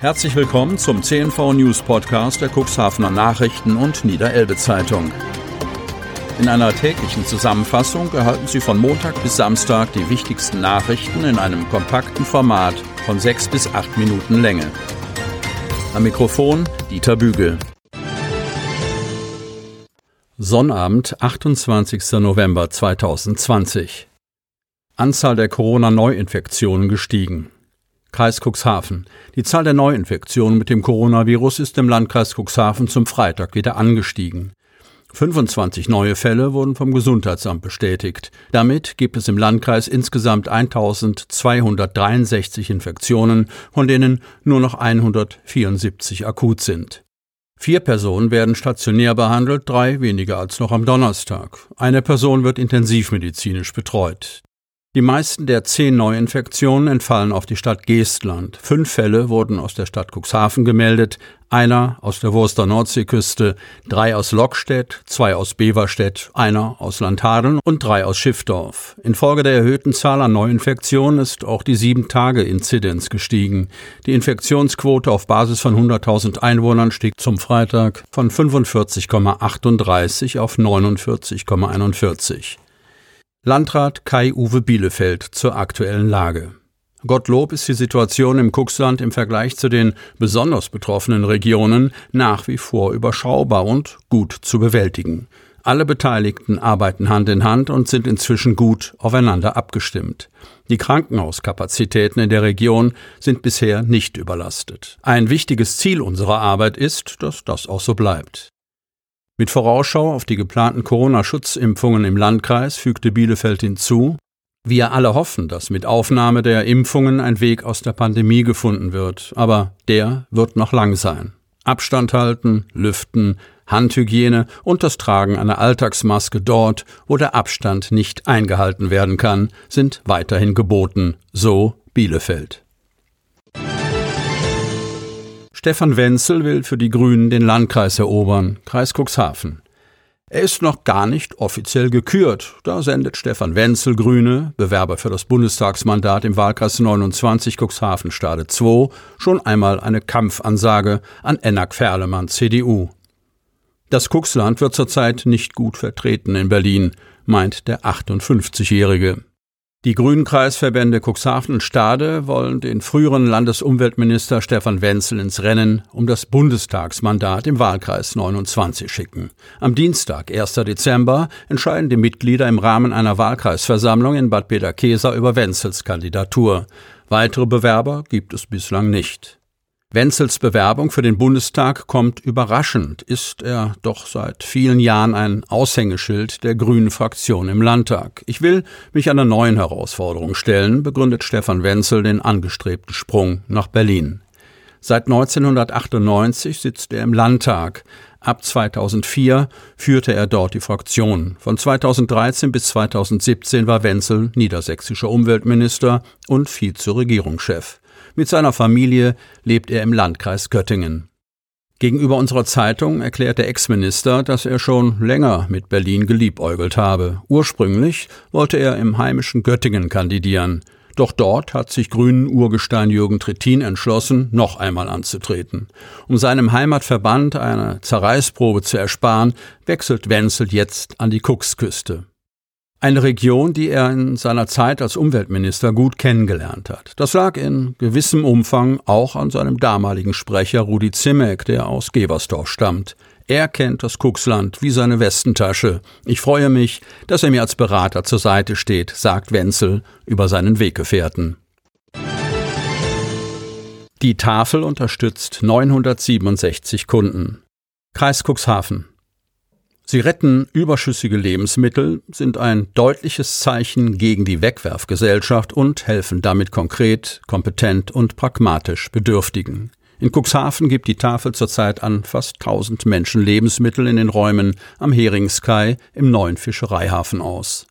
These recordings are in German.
Herzlich willkommen zum CNV News Podcast der Cuxhavener Nachrichten und Niederelbe Zeitung. In einer täglichen Zusammenfassung erhalten Sie von Montag bis Samstag die wichtigsten Nachrichten in einem kompakten Format von sechs bis acht Minuten Länge. Am Mikrofon Dieter Bügel. Sonnabend, 28. November 2020. Anzahl der Corona-Neuinfektionen gestiegen. Kreis Cuxhaven. Die Zahl der Neuinfektionen mit dem Coronavirus ist im Landkreis Cuxhaven zum Freitag wieder angestiegen. 25 neue Fälle wurden vom Gesundheitsamt bestätigt. Damit gibt es im Landkreis insgesamt 1263 Infektionen, von denen nur noch 174 akut sind. Vier Personen werden stationär behandelt, drei weniger als noch am Donnerstag. Eine Person wird intensivmedizinisch betreut. Die meisten der zehn Neuinfektionen entfallen auf die Stadt Geestland. Fünf Fälle wurden aus der Stadt Cuxhaven gemeldet, einer aus der Wurster Nordseeküste, drei aus Lockstedt, zwei aus Beverstedt, einer aus Landhadeln und drei aus Schiffdorf. Infolge der erhöhten Zahl an Neuinfektionen ist auch die Sieben-Tage-Inzidenz gestiegen. Die Infektionsquote auf Basis von 100.000 Einwohnern stieg zum Freitag von 45,38 auf 49,41. Landrat Kai-Uwe Bielefeld zur aktuellen Lage. Gottlob ist die Situation im Kuxland im Vergleich zu den besonders betroffenen Regionen nach wie vor überschaubar und gut zu bewältigen. Alle Beteiligten arbeiten Hand in Hand und sind inzwischen gut aufeinander abgestimmt. Die Krankenhauskapazitäten in der Region sind bisher nicht überlastet. Ein wichtiges Ziel unserer Arbeit ist, dass das auch so bleibt. Mit Vorausschau auf die geplanten Corona-Schutzimpfungen im Landkreis fügte Bielefeld hinzu, wir alle hoffen, dass mit Aufnahme der Impfungen ein Weg aus der Pandemie gefunden wird, aber der wird noch lang sein. Abstand halten, lüften, Handhygiene und das Tragen einer Alltagsmaske dort, wo der Abstand nicht eingehalten werden kann, sind weiterhin geboten, so Bielefeld. Stefan Wenzel will für die Grünen den Landkreis erobern, Kreis Cuxhaven. Er ist noch gar nicht offiziell gekürt. Da sendet Stefan Wenzel, Grüne, Bewerber für das Bundestagsmandat im Wahlkreis 29 Cuxhaven Stade 2, schon einmal eine Kampfansage an Enak Ferlemann, CDU. Das Cuxland wird zurzeit nicht gut vertreten in Berlin, meint der 58-Jährige. Die Grünen Kreisverbände Cuxhaven und Stade wollen den früheren Landesumweltminister Stefan Wenzel ins Rennen um das Bundestagsmandat im Wahlkreis 29 schicken. Am Dienstag, 1. Dezember, entscheiden die Mitglieder im Rahmen einer Wahlkreisversammlung in Bad Peter-Kesa über Wenzels Kandidatur. Weitere Bewerber gibt es bislang nicht. Wenzels Bewerbung für den Bundestag kommt überraschend, ist er doch seit vielen Jahren ein Aushängeschild der grünen Fraktion im Landtag. Ich will mich einer neuen Herausforderung stellen, begründet Stefan Wenzel den angestrebten Sprung nach Berlin. Seit 1998 sitzt er im Landtag. Ab 2004 führte er dort die Fraktion. Von 2013 bis 2017 war Wenzel niedersächsischer Umweltminister und Vize-Regierungschef. Mit seiner Familie lebt er im Landkreis Göttingen. Gegenüber unserer Zeitung erklärt der Ex-Minister, dass er schon länger mit Berlin geliebäugelt habe. Ursprünglich wollte er im heimischen Göttingen kandidieren. Doch dort hat sich Grünen Urgestein Jürgen Trittin entschlossen, noch einmal anzutreten. Um seinem Heimatverband eine Zerreißprobe zu ersparen, wechselt Wenzel jetzt an die Kuxküste. Eine Region, die er in seiner Zeit als Umweltminister gut kennengelernt hat. Das lag in gewissem Umfang auch an seinem damaligen Sprecher Rudi Zimmek, der aus Geversdorf stammt. Er kennt das Kuxland wie seine Westentasche. Ich freue mich, dass er mir als Berater zur Seite steht, sagt Wenzel über seinen Weggefährten. Die Tafel unterstützt 967 Kunden. Kreis Cuxhaven. Sie retten überschüssige Lebensmittel, sind ein deutliches Zeichen gegen die Wegwerfgesellschaft und helfen damit konkret, kompetent und pragmatisch Bedürftigen. In Cuxhaven gibt die Tafel zurzeit an fast 1000 Menschen Lebensmittel in den Räumen am Heringskai im neuen Fischereihafen aus.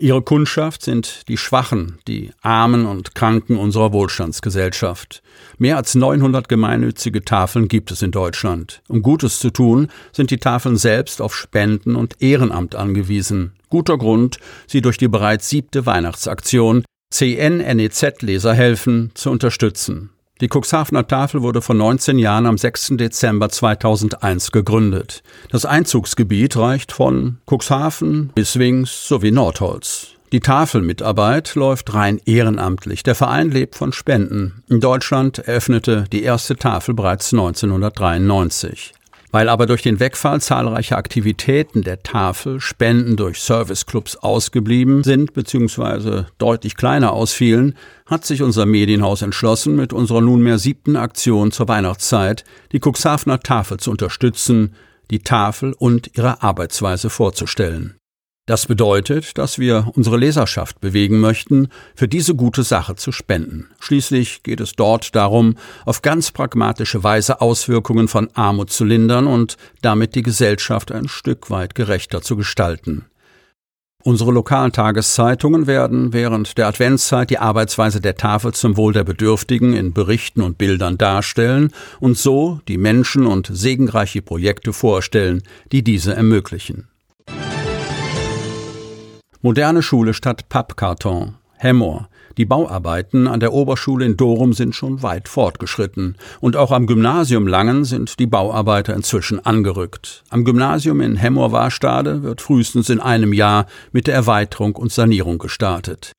Ihre Kundschaft sind die Schwachen, die Armen und Kranken unserer Wohlstandsgesellschaft. Mehr als 900 gemeinnützige Tafeln gibt es in Deutschland. Um Gutes zu tun, sind die Tafeln selbst auf Spenden und Ehrenamt angewiesen. Guter Grund, sie durch die bereits siebte Weihnachtsaktion CNNEZ Leser helfen zu unterstützen. Die Cuxhavener Tafel wurde vor 19 Jahren am 6. Dezember 2001 gegründet. Das Einzugsgebiet reicht von Cuxhaven bis Wings sowie Nordholz. Die Tafelmitarbeit läuft rein ehrenamtlich. Der Verein lebt von Spenden. In Deutschland eröffnete die erste Tafel bereits 1993. Weil aber durch den Wegfall zahlreicher Aktivitäten der Tafel Spenden durch Serviceclubs ausgeblieben sind bzw. deutlich kleiner ausfielen, hat sich unser Medienhaus entschlossen, mit unserer nunmehr siebten Aktion zur Weihnachtszeit die Cuxhavener Tafel zu unterstützen, die Tafel und ihre Arbeitsweise vorzustellen. Das bedeutet, dass wir unsere Leserschaft bewegen möchten, für diese gute Sache zu spenden. Schließlich geht es dort darum, auf ganz pragmatische Weise Auswirkungen von Armut zu lindern und damit die Gesellschaft ein Stück weit gerechter zu gestalten. Unsere lokalen Tageszeitungen werden während der Adventszeit die Arbeitsweise der Tafel zum Wohl der Bedürftigen in Berichten und Bildern darstellen und so die Menschen und segenreiche Projekte vorstellen, die diese ermöglichen. Moderne Schule statt Pappkarton. Hemmoor. Die Bauarbeiten an der Oberschule in Dorum sind schon weit fortgeschritten. Und auch am Gymnasium Langen sind die Bauarbeiter inzwischen angerückt. Am Gymnasium in Hemmoor-Warstade wird frühestens in einem Jahr mit der Erweiterung und Sanierung gestartet.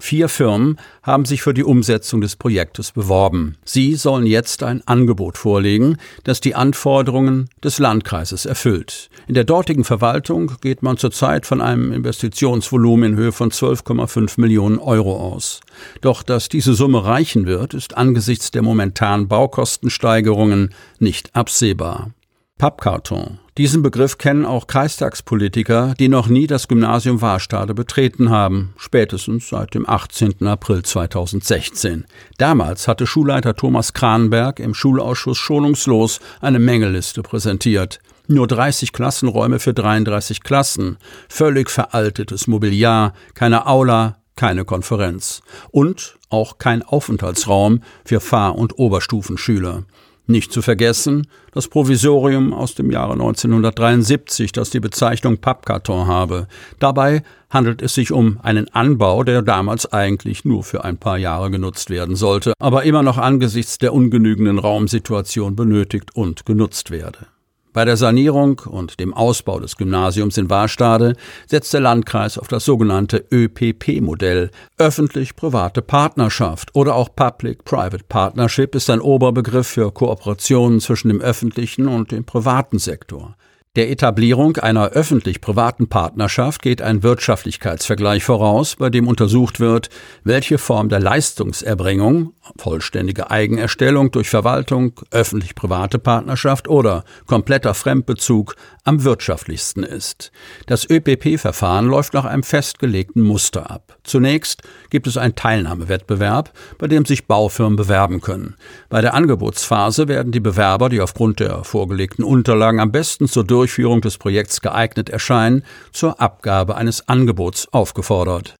Vier Firmen haben sich für die Umsetzung des Projektes beworben. Sie sollen jetzt ein Angebot vorlegen, das die Anforderungen des Landkreises erfüllt. In der dortigen Verwaltung geht man zurzeit von einem Investitionsvolumen in Höhe von 12,5 Millionen Euro aus. Doch dass diese Summe reichen wird, ist angesichts der momentanen Baukostensteigerungen nicht absehbar. Pappkarton. Diesen Begriff kennen auch Kreistagspolitiker, die noch nie das Gymnasium Warstade betreten haben, spätestens seit dem 18. April 2016. Damals hatte Schulleiter Thomas Kranberg im Schulausschuss schonungslos eine Mängeliste präsentiert. Nur 30 Klassenräume für 33 Klassen, völlig veraltetes Mobiliar, keine Aula, keine Konferenz und auch kein Aufenthaltsraum für Fahr- und Oberstufenschüler. Nicht zu vergessen das Provisorium aus dem Jahre 1973, das die Bezeichnung Pappkarton habe. Dabei handelt es sich um einen Anbau, der damals eigentlich nur für ein paar Jahre genutzt werden sollte, aber immer noch angesichts der ungenügenden Raumsituation benötigt und genutzt werde. Bei der Sanierung und dem Ausbau des Gymnasiums in Warstade setzt der Landkreis auf das sogenannte ÖPP-Modell. Öffentlich-private Partnerschaft oder auch Public-Private Partnership ist ein Oberbegriff für Kooperationen zwischen dem öffentlichen und dem privaten Sektor. Der Etablierung einer öffentlich-privaten Partnerschaft geht ein Wirtschaftlichkeitsvergleich voraus, bei dem untersucht wird, welche Form der Leistungserbringung, vollständige Eigenerstellung durch Verwaltung, öffentlich-private Partnerschaft oder kompletter Fremdbezug am wirtschaftlichsten ist. Das ÖPP-Verfahren läuft nach einem festgelegten Muster ab. Zunächst gibt es einen Teilnahmewettbewerb, bei dem sich Baufirmen bewerben können. Bei der Angebotsphase werden die Bewerber, die aufgrund der vorgelegten Unterlagen am besten zur Durchführung des Projekts geeignet erscheinen, zur Abgabe eines Angebots aufgefordert.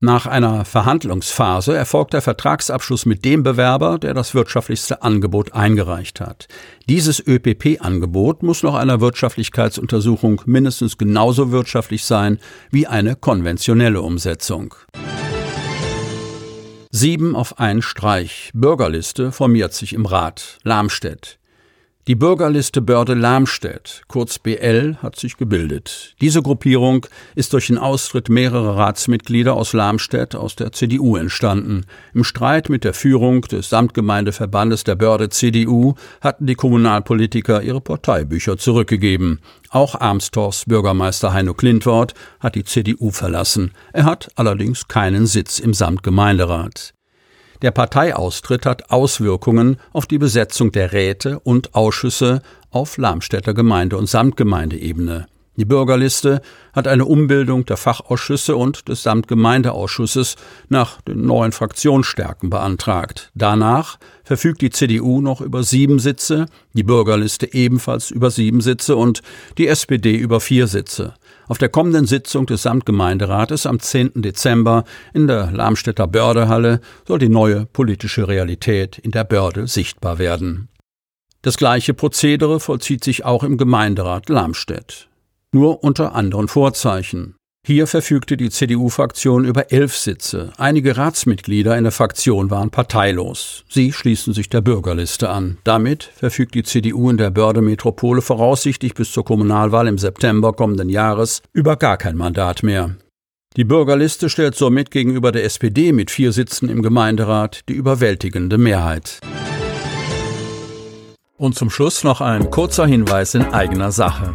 Nach einer Verhandlungsphase erfolgt der Vertragsabschluss mit dem Bewerber, der das wirtschaftlichste Angebot eingereicht hat. Dieses ÖPP-Angebot muss nach einer Wirtschaftlichkeitsuntersuchung mindestens genauso wirtschaftlich sein wie eine konventionelle Umsetzung. Sieben auf einen Streich. Bürgerliste formiert sich im Rat. Lamstedt. Die Bürgerliste Börde-Lamstedt, kurz BL, hat sich gebildet. Diese Gruppierung ist durch den Austritt mehrerer Ratsmitglieder aus Lamstedt aus der CDU entstanden. Im Streit mit der Führung des Samtgemeindeverbandes der Börde CDU hatten die Kommunalpolitiker ihre Parteibücher zurückgegeben. Auch Armstorfs Bürgermeister Heino Klintwort hat die CDU verlassen. Er hat allerdings keinen Sitz im Samtgemeinderat. Der Parteiaustritt hat Auswirkungen auf die Besetzung der Räte und Ausschüsse auf Lamstädter Gemeinde- und Samtgemeindeebene. Die Bürgerliste hat eine Umbildung der Fachausschüsse und des Samtgemeindeausschusses nach den neuen Fraktionsstärken beantragt. Danach verfügt die CDU noch über sieben Sitze, die Bürgerliste ebenfalls über sieben Sitze und die SPD über vier Sitze. Auf der kommenden Sitzung des Samtgemeinderates am 10. Dezember in der Lamstädter Bördehalle soll die neue politische Realität in der Börde sichtbar werden. Das gleiche Prozedere vollzieht sich auch im Gemeinderat Lamstedt. Nur unter anderen Vorzeichen. Hier verfügte die CDU-Fraktion über elf Sitze. Einige Ratsmitglieder in der Fraktion waren parteilos. Sie schließen sich der Bürgerliste an. Damit verfügt die CDU in der Börde-Metropole voraussichtlich bis zur Kommunalwahl im September kommenden Jahres über gar kein Mandat mehr. Die Bürgerliste stellt somit gegenüber der SPD mit vier Sitzen im Gemeinderat die überwältigende Mehrheit. Und zum Schluss noch ein kurzer Hinweis in eigener Sache.